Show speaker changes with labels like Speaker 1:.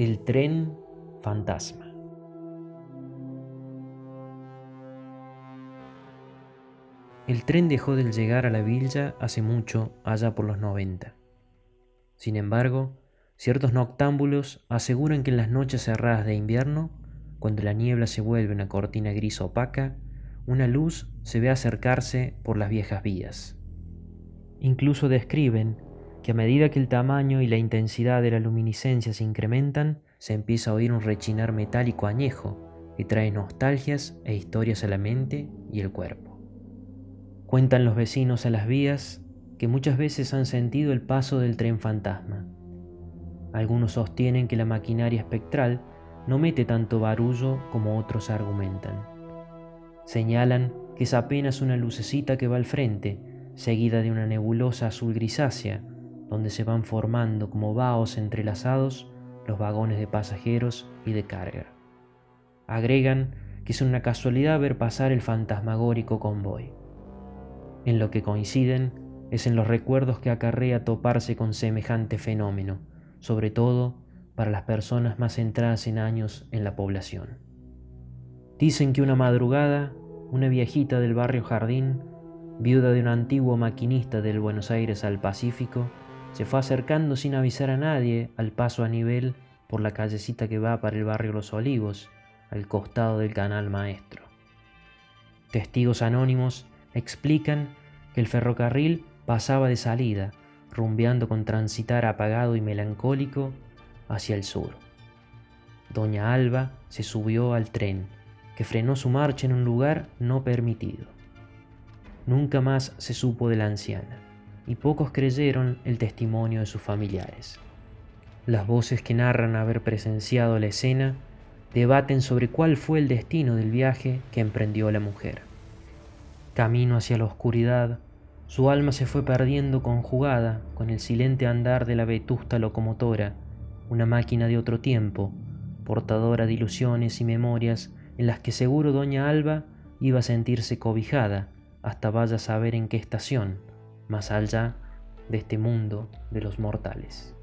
Speaker 1: El tren fantasma. El tren dejó de llegar a la villa hace mucho, allá por los 90. Sin embargo, ciertos noctámbulos aseguran que en las noches cerradas de invierno, cuando la niebla se vuelve una cortina gris opaca, una luz se ve acercarse por las viejas vías. Incluso describen que a medida que el tamaño y la intensidad de la luminiscencia se incrementan, se empieza a oír un rechinar metálico añejo que trae nostalgias e historias a la mente y el cuerpo. Cuentan los vecinos a las vías que muchas veces han sentido el paso del tren fantasma. Algunos sostienen que la maquinaria espectral no mete tanto barullo como otros argumentan. Señalan que es apenas una lucecita que va al frente, seguida de una nebulosa azul grisácea donde se van formando como vaos entrelazados los vagones de pasajeros y de carga. Agregan que es una casualidad ver pasar el fantasmagórico convoy. En lo que coinciden es en los recuerdos que acarrea toparse con semejante fenómeno, sobre todo para las personas más centradas en años en la población. Dicen que una madrugada, una viejita del barrio Jardín, viuda de un antiguo maquinista del Buenos Aires al Pacífico, se fue acercando sin avisar a nadie al paso a nivel por la callecita que va para el barrio Los Olivos, al costado del canal maestro. Testigos anónimos explican que el ferrocarril pasaba de salida, rumbeando con transitar apagado y melancólico hacia el sur. Doña Alba se subió al tren, que frenó su marcha en un lugar no permitido. Nunca más se supo de la anciana y pocos creyeron el testimonio de sus familiares. Las voces que narran haber presenciado la escena debaten sobre cuál fue el destino del viaje que emprendió la mujer. Camino hacia la oscuridad, su alma se fue perdiendo conjugada con el silente andar de la vetusta locomotora, una máquina de otro tiempo, portadora de ilusiones y memorias en las que seguro doña Alba iba a sentirse cobijada hasta vaya a saber en qué estación, más allá de este mundo de los mortales.